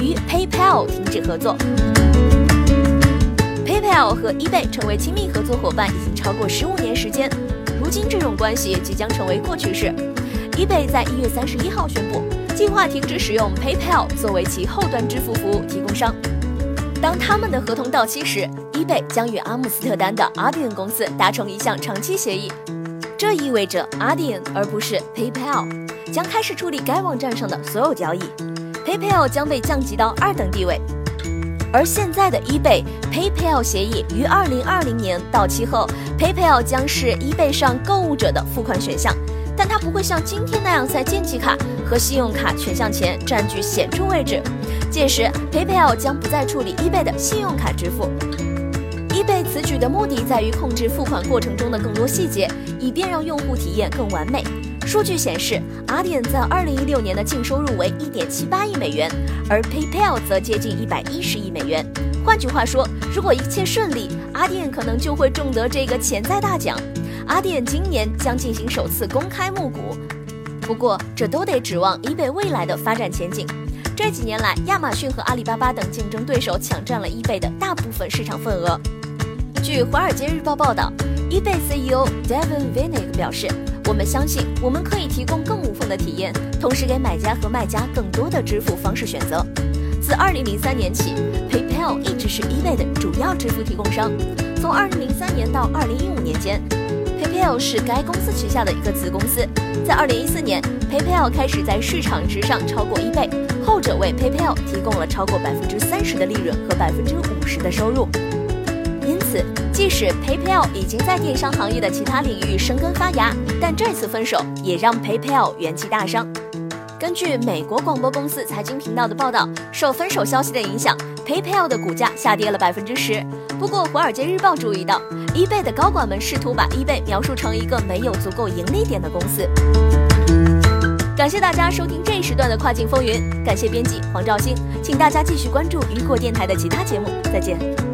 与 PayPal 停止合作。PayPal 和 eBay 成为亲密合作伙伴已经超过十五年时间，如今这种关系即将成为过去式。eBay 在一月三十一号宣布，计划停止使用 PayPal 作为其后端支付服务提供商。当他们的合同到期时，eBay 将与阿姆斯特丹的 Adyen 公司达成一项长期协议。这意味着 Adyen 而不是 PayPal 将开始处理该网站上的所有交易，PayPal 将被降级到二等地位。而现在的 eBay PayPal 协议于二零二零年到期后，PayPal 将是 eBay 上购物者的付款选项，但它不会像今天那样在建记卡和信用卡选项前占据显著位置。届时，PayPal 将不再处理 eBay 的信用卡支付。eBay 此举的目的在于控制付款过程中的更多细节，以便让用户体验更完美。数据显示，Adyen 在2016年的净收入为1.78亿美元，而 PayPal 则接近110亿美元。换句话说，如果一切顺利，Adyen 可能就会中得这个潜在大奖。Adyen 今年将进行首次公开募股，不过这都得指望 eBay 未来的发展前景。这几年来，亚马逊和阿里巴巴等竞争对手抢占了 eBay 的大部分市场份额。据《华尔街日报》报道，eBay CEO Devin Vinig 表示：“我们相信我们可以提供更无缝的体验，同时给买家和卖家更多的支付方式选择。”自2003年起，PayPal 一直是 eBay 的主要支付提供商。从2003年到2015年间，PayPal 是该公司旗下的一个子公司。在2014年，PayPal 开始在市场之上超过 eBay，后者为 PayPal 提供了超过百分之三十的利润和百分之五十的收入。此，即使 PayPal 已经在电商行业的其他领域生根发芽，但这次分手也让 PayPal 元气大伤。根据美国广播公司财经频道的报道，受分手消息的影响，PayPal 的股价下跌了百分之十。不过，《华尔街日报》注意到，eBay 的高管们试图把 eBay 描述成一个没有足够盈利点的公司。感谢大家收听这一时段的跨境风云，感谢编辑黄兆星，请大家继续关注雨果电台的其他节目，再见。